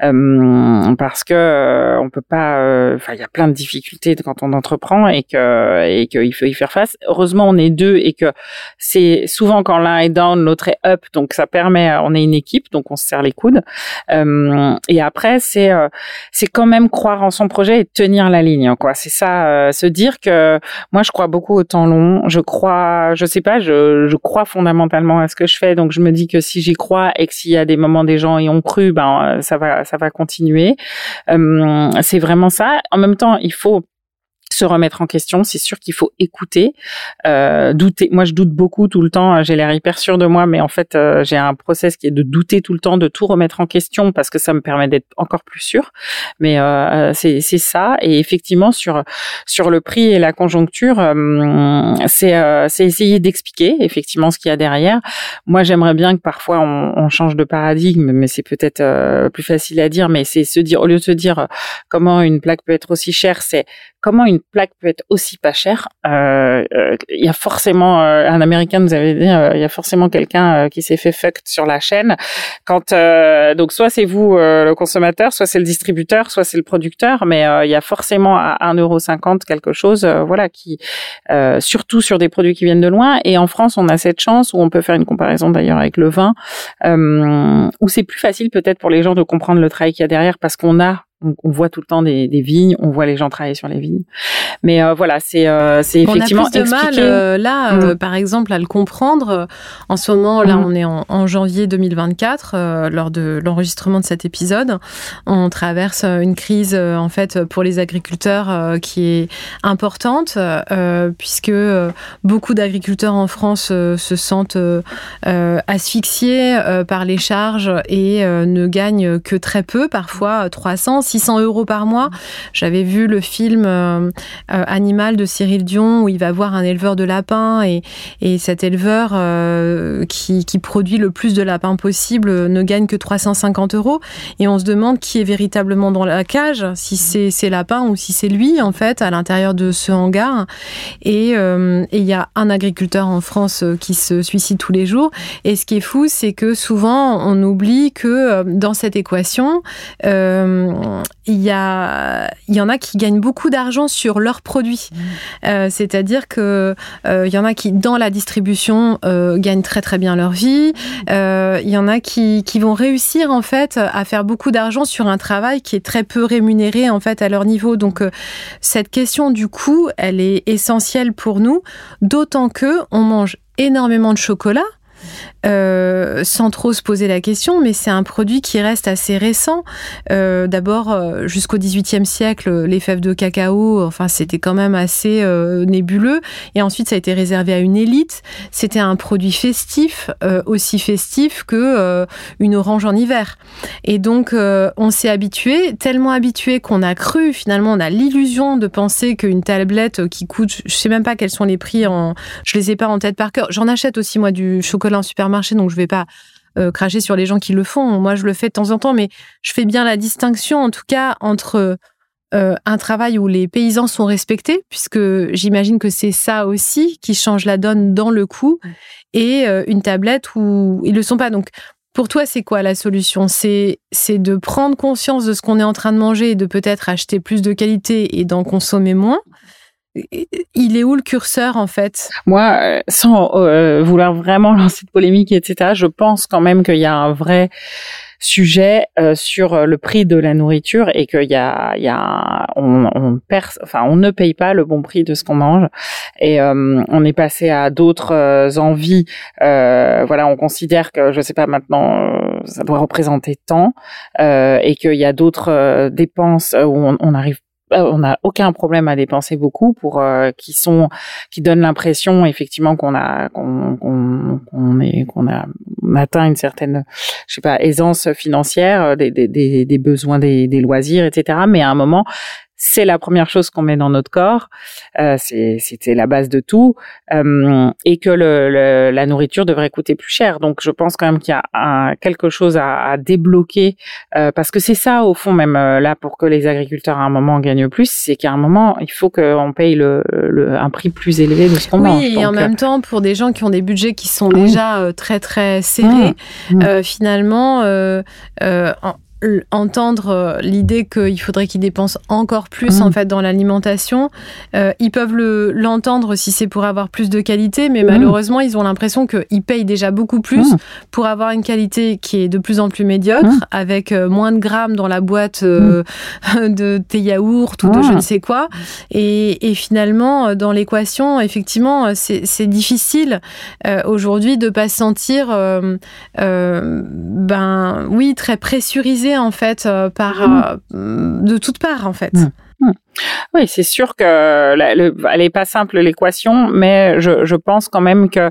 euh, parce que euh, on peut pas. Euh, enfin, il y a plein de difficultés quand on entreprend et que et qu'il faut y faire face. Heureusement, on est deux et que c'est souvent quand l'un est down, l'autre est up, donc ça permet. On est une équipe, donc on se serre les coudes. et c'est euh, c'est quand même croire en son projet et tenir la ligne, quoi. C'est ça, euh, se dire que moi, je crois beaucoup au temps long. Je crois, je sais pas, je, je crois fondamentalement à ce que je fais, donc je me dis que si j'y crois et que s'il y a des moments des gens y ont cru, ben ça va ça va continuer. c'est vraiment ça. En même temps, il faut se remettre en question. C'est sûr qu'il faut écouter, euh, douter. Moi, je doute beaucoup tout le temps. J'ai l'air hyper sûr de moi, mais en fait, euh, j'ai un process qui est de douter tout le temps, de tout remettre en question parce que ça me permet d'être encore plus sûr. Mais euh, c'est ça. Et effectivement, sur sur le prix et la conjoncture, euh, c'est euh, c'est essayer d'expliquer effectivement ce qu'il y a derrière. Moi, j'aimerais bien que parfois on, on change de paradigme, mais c'est peut-être euh, plus facile à dire. Mais c'est se dire au lieu de se dire comment une plaque peut être aussi chère, c'est comment une plaque peut être aussi pas chère. Euh, euh, il y a forcément euh, un Américain nous avait dit, il y a forcément quelqu'un qui s'est fait fucked sur la chaîne. Quand donc soit c'est vous le consommateur, soit c'est le distributeur, soit c'est le producteur, mais il y a forcément à 1,50€ quelque chose, voilà, qui surtout sur des produits qui viennent de loin. Et en France, on a cette chance où on peut faire une comparaison d'ailleurs avec le vin, où c'est plus facile peut-être pour les gens de comprendre le travail qu'il y a derrière parce qu'on a on, voit tout le temps des, vignes, on voit les gens travailler sur les vignes. Mais euh, voilà, c'est euh, c'est effectivement on a plus de mal euh, là, mm. par exemple, à le comprendre. En ce moment, là, mm. on est en, janvier 2024, lors de l'enregistrement de cet épisode. On traverse une crise en fait pour les agriculteurs qui est importante, puisque beaucoup d'agriculteurs en France se sentent asphyxiés par les charges et ne gagnent que très peu, parfois 300, 600 euros par mois. J'avais vu le film Animal de Cyril Dion où il va voir un éleveur de lapins et, et cet éleveur qui, qui produit le plus de lapins possible ne gagne que 350 euros. Et on se demande qui est véritablement dans la cage, si c'est ces lapins ou si c'est lui, en fait, à l'intérieur de ce hangar. Euh, et il y a un agriculteur en France euh, qui se suicide tous les jours. Et ce qui est fou, c'est que souvent, on oublie que euh, dans cette équation, il y, a, il y en a qui gagnent beaucoup d'argent sur leurs produits. Mmh. C'est-à-dire que il y en a qui, dans la distribution, gagnent très très bien leur vie. Il y en a qui, qui vont réussir en fait à faire beaucoup d'argent sur un travail qui est très peu rémunéré en fait à leur niveau. Donc cette question du coût, elle est essentielle pour nous, d'autant que on mange énormément de chocolat. Euh, sans trop se poser la question, mais c'est un produit qui reste assez récent. Euh, d'abord, euh, jusqu'au XVIIIe siècle, les fèves de cacao, enfin, c'était quand même assez nébuleux. Et ensuite, ça a été réservé à une élite. C'était un produit festif, aussi festif que une orange en hiver. Et donc, on s'est habitué, tellement habitué qu'on a cru, finalement, on a l'illusion de penser qu'une tablette qui coûte, je sais même pas quels sont les prix en, je les ai pas en tête par cœur. J'en achète aussi moi du chocolat en supermarché marché, donc je vais pas euh, cracher sur les gens qui le font. Moi, je le fais de temps en temps, mais je fais bien la distinction, en tout cas, entre euh, un travail où les paysans sont respectés, puisque j'imagine que c'est ça aussi qui change la donne dans le coût, et euh, une tablette où ils le sont pas. Donc, pour toi, c'est quoi la solution? C'est de prendre conscience de ce qu'on est en train de manger et de peut-être acheter plus de qualité et d'en consommer moins il est où le curseur en fait? Moi, euh, sans euh, vouloir vraiment lancer de polémique, etc., je pense quand même qu'il y a un vrai sujet euh, sur le prix de la nourriture et qu'il y a, il y a, on, on enfin, on ne paye pas le bon prix de ce qu'on mange et on est passé à d'autres envies. voilà, on considère que, je sais pas maintenant, ça doit représenter tant et qu'il y a d'autres dépenses où on, on arrive euh, on n'a aucun problème à dépenser beaucoup pour euh, qui sont qui donnent l'impression effectivement qu'on a qu'on qu'on est qu'on a atteint une certaine je sais pas aisance financière euh, des des, des, besoins des, des loisirs etc mais à un moment c'est la première chose qu'on met dans notre corps, euh, c'était la base de tout, euh, et que le, la nourriture devrait coûter plus cher. Donc je pense quand même qu'il y a un, quelque chose à, à débloquer, euh, parce que c'est ça au fond même euh, là pour que les agriculteurs à un moment gagnent plus, c'est qu'à un moment il faut qu'on paye le, le, un prix plus élevé de ce qu'on mange. Oui, et en même temps pour des gens qui ont des budgets qui sont déjà euh, très très serrés, mmh. Mmh. finalement en, entendre euh, l'idée qu'il faudrait qu'ils dépensent encore plus en mmh. fait dans l'alimentation. Euh, ils peuvent l'entendre si c'est pour avoir plus de qualité, mais mmh. malheureusement ils ont l'impression qu'ils payent déjà beaucoup plus mmh. pour avoir une qualité qui est de plus en plus médiocre, avec euh, moins de grammes dans la boîte de thé yaourt ou de je ne sais quoi. Et, et finalement dans l'équation, effectivement, c'est difficile aujourd'hui de pas se sentir, ben oui, très pressurisé en fait euh, par mmh. euh, de toutes parts en fait. Mmh. Mmh. Oui, c'est sûr que elle est pas simple l'équation, mais je, je, pense quand même que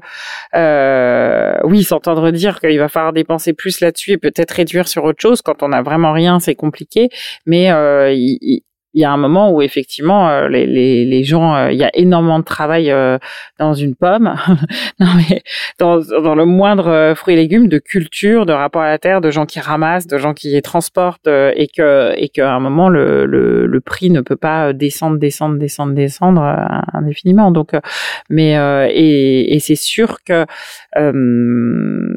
euh, oui, s'entendre dire qu'il va falloir dépenser plus là-dessus et peut-être réduire sur autre chose quand on a vraiment rien, c'est compliqué. Mais euh, il, il y a un moment où effectivement euh, les, les, les gens, euh, il y a énormément de travail euh, dans une pomme, non mais dans, dans le moindre fruit et légumes, de culture, de rapport à la terre, de gens qui ramassent, de gens qui transportent et que et qu'à un moment le, le, le, prix ne peut pas descendre, descendre, descendre, descendre indéfiniment. Donc, mais et, et c'est sûr que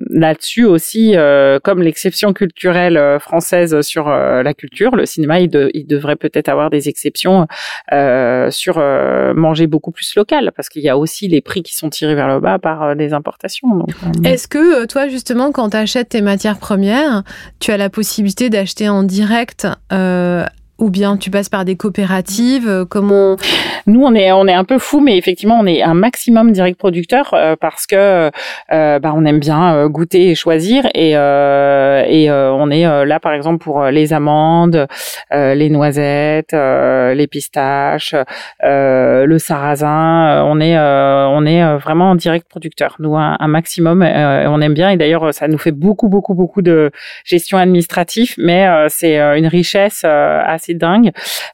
là-dessus aussi, comme l'exception culturelle française sur la culture, le cinéma il, de, il devrait peut-être avoir des exceptions euh, sur euh, manger beaucoup plus local, parce qu'il y a aussi les prix qui sont tirés vers le bas par euh, des importations. Est-ce que toi, justement, quand tu achètes tes matières premières, tu as la possibilité d'acheter en direct ou bien tu passes par des coopératives euh, Comment Nous, on est on est un peu fou, mais effectivement, on est un maximum direct producteur euh, parce que euh, bah, on aime bien goûter et choisir et et on est là par exemple pour les amandes, les noisettes, les pistaches, le sarrasin. on est on est vraiment en direct producteur. Nous, un, un maximum, on aime bien et d'ailleurs, ça nous fait beaucoup beaucoup beaucoup de gestion administrative, mais c'est une richesse assez c'est dingue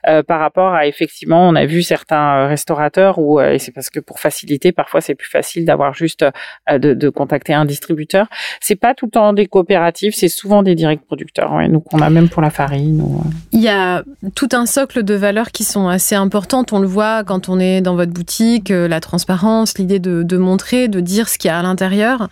euh, par rapport à effectivement, on a vu certains euh, restaurateurs où euh, c'est parce que pour faciliter, parfois c'est plus facile d'avoir juste de, contacter un distributeur. C'est pas tout le temps des coopératives, c'est souvent des directs producteurs. Ouais, nous qu'on a même pour la farine. Il y a tout un socle de valeurs qui sont assez importantes. On le voit quand on est dans votre boutique, la transparence, l'idée de, montrer, de dire ce qu'il y a à l'intérieur.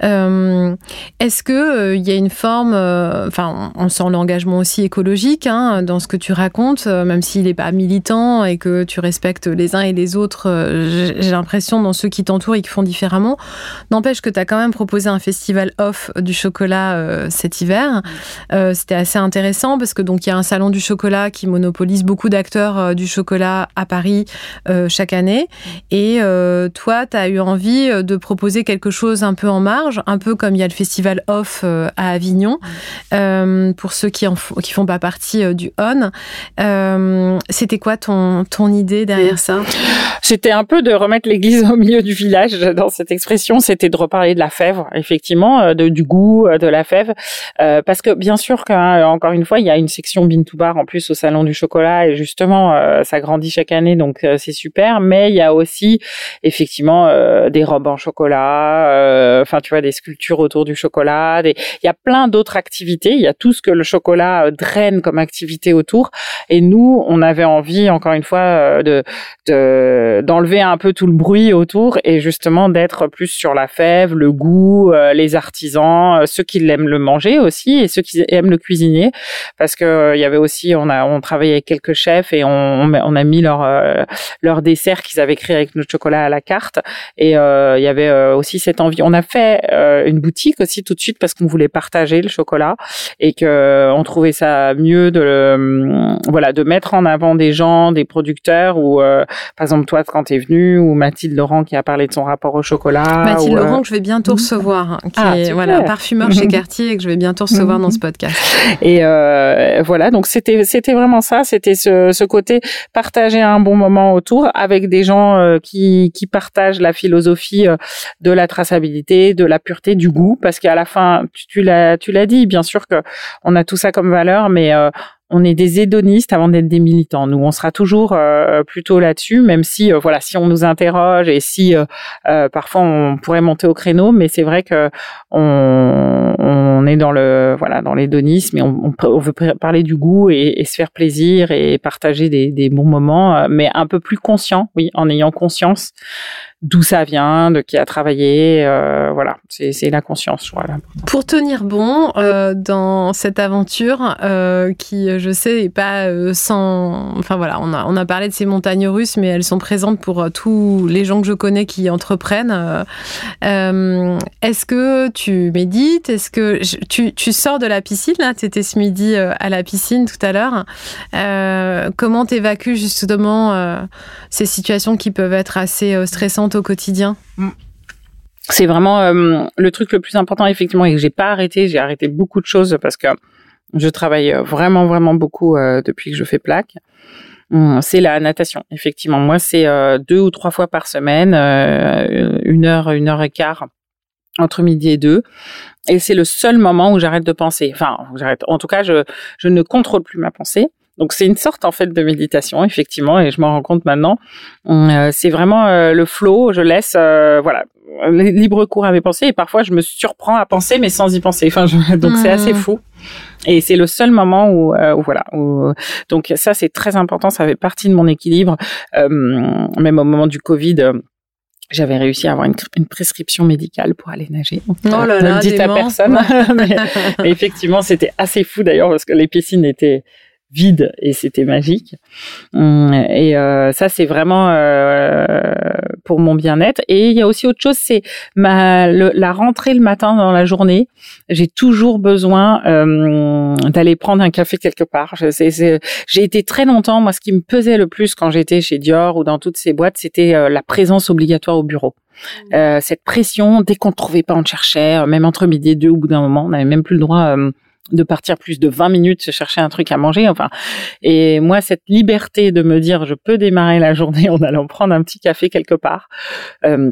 Est-ce que il y a une forme, enfin, on sent l'engagement aussi écologique hein, dans ce que tu racontes, euh, même s'il n'est pas militant et que tu respectes les uns et les autres, euh, j'ai l'impression dans ceux qui t'entourent et qui font différemment. N'empêche que tu as quand même proposé un festival off du chocolat euh, cet hiver. C'était assez intéressant parce que donc il y a un salon du chocolat qui monopolise beaucoup d'acteurs du chocolat à Paris chaque année. Et toi, tu as eu envie de proposer quelque chose un peu en marge, un peu comme il y a le festival off à Avignon, pour ceux qui, qui font pas partie du ON. Euh, c'était quoi ton, ton idée derrière ça? C'était un peu de remettre l'église au milieu du village dans cette expression. C'était de reparler de la fève, effectivement, euh, de, du goût euh, de la fève. parce que bien sûr qu'encore une fois, il y a une section Bean to Bar en plus au Salon du Chocolat et justement, ça grandit chaque année, donc c'est super. Mais il y a aussi effectivement des robes en chocolat, enfin tu vois, des sculptures autour du chocolat. Il y a plein d'autres activités. Il y a tout ce que le chocolat draine comme activité autour et nous, on avait envie, encore une fois, euh, de d'enlever un peu tout le bruit autour et justement d'être plus sur la fève, le goût, euh, les artisans, euh, ceux qui aiment le manger aussi et ceux qui aiment le cuisiner, parce que il y avait aussi, on a on travaillait avec quelques chefs et on on a mis leur leur dessert qu'ils avaient créé avec notre chocolat à la carte. Et il y avait aussi cette envie. On a fait une boutique aussi tout de suite parce qu'on voulait partager le chocolat et que on trouvait ça mieux de le voilà, de mettre en avant des gens, des producteurs, ou euh, par exemple toi quand tu es venu, ou Mathilde Laurent qui a parlé de son rapport au chocolat. Mathilde euh, Laurent que je vais bintôt recevoir, hein, qui ah, est voilà parfumeur chez Cartier et que je vais bientôt recevoir dans ce podcast. Et voilà, donc c'était c'était vraiment ça, c'était ce, ce côté partager un bon moment autour avec des gens qui qui partagent la philosophie de la traçabilité, de la pureté, du goût, parce qu'à la fin, tu, tu l'as tu l'as dit, bien sûr que on a tout ça comme valeur, mais on est des hédonistes avant d'être des militants. Nous, on sera toujours euh, plutôt là-dessus, même si, euh, voilà, si on nous interroge et si euh, parfois on pourrait monter au créneau, mais c'est vrai que on, est dans le, voilà, dans l'hédonisme et on, veut parler du goût et, se faire plaisir et partager des, des bons moments, mais un peu plus conscient, oui, en ayant conscience d'où ça vient, de qui a travaillé, euh, voilà, c'est la conscience. Voilà. Pour tenir bon euh, dans cette aventure euh, qui, je sais, est pas sans. Enfin voilà, on a, parlé de ces montagnes russes, mais elles sont présentes pour tous les gens que je connais qui entreprennent. Est-ce que tu médites? Est-ce que tu, sors de la piscine Tu étais ce midi à la piscine tout à l'heure. comment t'évacues justement ces situations qui peuvent être assez stressantes au quotidien mm. C'est vraiment euh, le truc le plus important effectivement et que j'ai pas arrêté. J'ai arrêté beaucoup de choses parce que je travaille vraiment vraiment beaucoup euh, depuis que je fais plaque. Mm, c'est la natation, effectivement. Moi, c'est euh, deux ou trois fois par semaine, une heure, une heure et quart entre midi et deux. Et c'est le seul moment où j'arrête de penser. Enfin, j'arrête. En tout cas, je, je ne contrôle plus ma pensée. Donc c'est une sorte en fait de méditation effectivement et je m'en rends compte maintenant. Euh, c'est vraiment euh, le flow. Je laisse euh, voilà libre cours à mes pensées et parfois je me surprends à penser mais sans y penser. Enfin donc c'est assez mmh. fou. Et c'est le seul moment où, où voilà. Où, donc ça c'est très important. Ça fait partie de mon équilibre. même au moment du Covid j'avais réussi à avoir une, une, prescription médicale pour aller nager. oh là là, ne dites à personne. mais, effectivement, c'était assez fou d'ailleurs parce que les piscines étaient vide et c'était magique. Hum, et euh, ça, c'est vraiment euh, pour mon bien-être. Et il y a aussi autre chose, c'est ma la rentrée le matin dans la journée. J'ai toujours besoin euh, d'aller prendre un café quelque part. J'ai été très longtemps, moi, ce qui me pesait le plus quand j'étais chez Dior ou dans toutes ces boîtes, c'était la présence obligatoire au bureau. Mmh. cette pression, dès qu'on ne trouvait pas, on cherchait, même entre midi et deux, au bout d'un moment, on n'avait même plus le droit de partir plus de 20 minutes se chercher un truc à manger enfin. Et moi cette liberté de me dire je peux démarrer la journée en allant prendre un petit café quelque part euh,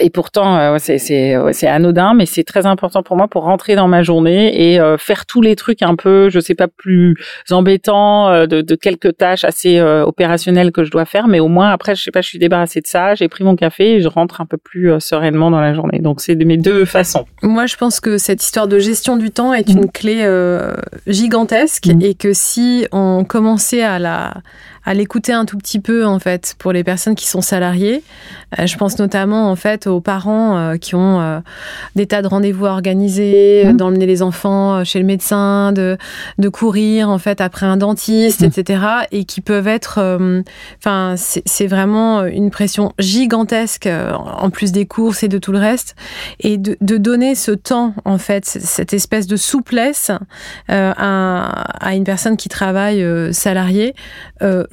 et pourtant, euh, c'est anodin, mais c'est très important pour moi pour rentrer dans ma journée et euh, faire tous les trucs un peu, je sais pas, plus embêtants, euh, de, de, quelques tâches assez opérationnelles que je dois faire, mais au moins après, je sais pas, je suis débarrassée de ça, j'ai pris mon café et je rentre un peu plus sereinement dans la journée. Donc c'est de mes deux façons. Moi, je pense que cette histoire de gestion du temps est une mmh. clé gigantesque mmh. et que si on commençait à la à l'écouter un tout petit peu en fait pour les personnes qui sont salariées. Euh, je pense notamment en fait aux parents euh, qui ont euh, des tas de rendez-vous organisés, mmh. d'emmener les enfants chez le médecin, de, de courir en fait après un dentiste, mmh. etc. et qui peuvent être, enfin c'est vraiment une pression gigantesque en plus des courses et de tout le reste et de, de donner ce temps en fait cette espèce de souplesse à, à, une personne qui travaille salariée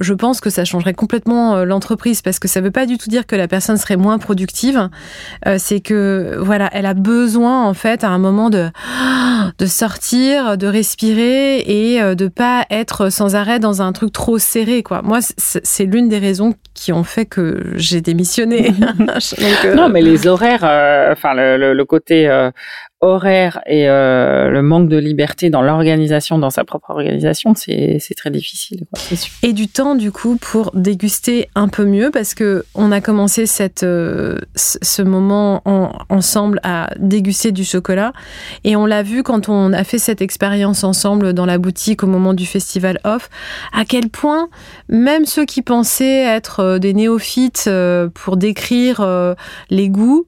je pense que ça changerait complètement euh, l'entreprise parce que ça ne veut pas du tout dire que la personne serait moins productive. Euh, c'est que voilà, elle a besoin en fait à un moment de de sortir, de respirer et euh, de pas être sans arrêt dans un truc trop serré quoi. Moi, c'est l'une des raisons qui ont fait que j'ai démissionné. non, mais les horaires, enfin le, le, côté horaire et euh, le manque de liberté dans l'organisation, dans sa propre organisation, c'est très difficile. Et du temps, du coup, pour déguster un peu mieux, parce que on a commencé cette, euh, ce moment ensemble à déguster du chocolat, et on l'a vu quand on a fait cette expérience ensemble dans la boutique au moment du festival Off, à quel point même ceux qui pensaient être euh, des néophytes pour décrire les goûts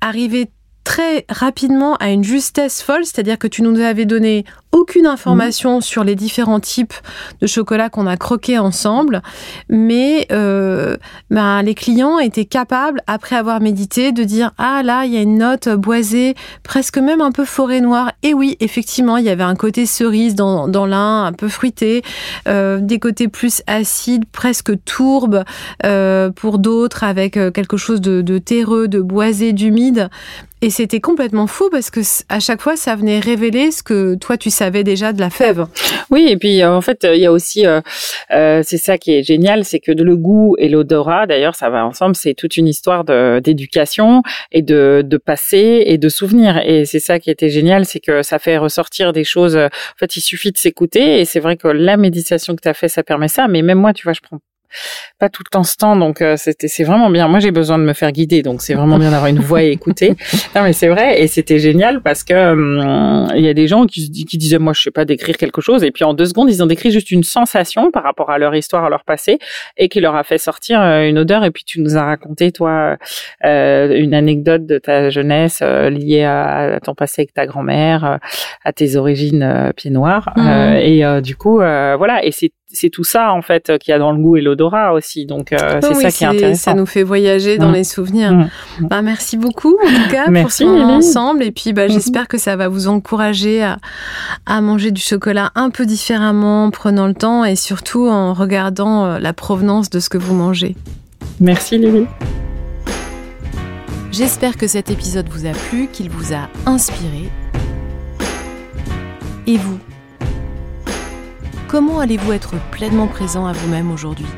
arrivaient très rapidement à une justesse folle, c'est-à-dire que tu nous avais donné aucune information sur les différents types de chocolat qu'on a croqué ensemble, mais euh, ben, les clients étaient capables, après avoir médité, de dire ah là il y a une note boisée, presque même un peu forêt noire. Et oui, effectivement, il y avait un côté cerise dans, dans l'un, un peu fruité, euh, des côtés plus acides, presque tourbes euh, pour d'autres, avec quelque chose de, de terreux, de boisé, d'humide. Et c'était complètement fou parce que à chaque fois, ça venait révéler ce que toi tu savais déjà de la fève. Oui, et puis en fait, il y a aussi, euh, euh, c'est ça qui est génial, c'est que le goût et l'odorat, d'ailleurs, ça va ensemble. C'est toute une histoire d'éducation et de, de passé et de souvenirs. Et c'est ça qui était génial, c'est que ça fait ressortir des choses. En fait, il suffit de s'écouter. Et c'est vrai que la méditation que tu as fait, ça permet ça. Mais même moi, tu vois, je prends pas tout le temps ce temps, donc euh, c'était c'est vraiment bien. Moi, j'ai besoin de me faire guider, donc c'est vraiment bien d'avoir une voix et écouter. Non, mais c'est vrai, et c'était génial parce que hum, il y a des gens qui, qui disaient moi je sais pas décrire quelque chose, et puis en deux secondes ils ont décrit juste une sensation par rapport à leur histoire, à leur passé, et qui leur a fait sortir euh, une odeur. Et puis tu nous as raconté toi euh, une anecdote de ta jeunesse liée à, ton passé avec ta grand-mère, à tes origines pieds noirs, mmh. et du coup voilà, et c'est c'est tout ça en fait qu'il y a dans le goût et l'odorat aussi. Donc euh, c'est ça qui est intéressant. Ça nous fait voyager dans mm. les souvenirs. Mm. Bah, merci beaucoup en tout cas merci, pour ce ensemble. Et puis bah, mm-hmm. j'espère que ça va vous encourager à, à, manger du chocolat un peu différemment, en prenant le temps et surtout en regardant euh, la provenance de ce que vous mangez. Merci Lily. J'espère que cet épisode vous a plu, qu'il vous a inspiré. Et vous Comment allez-vous être pleinement présent à vous-même aujourd'hui?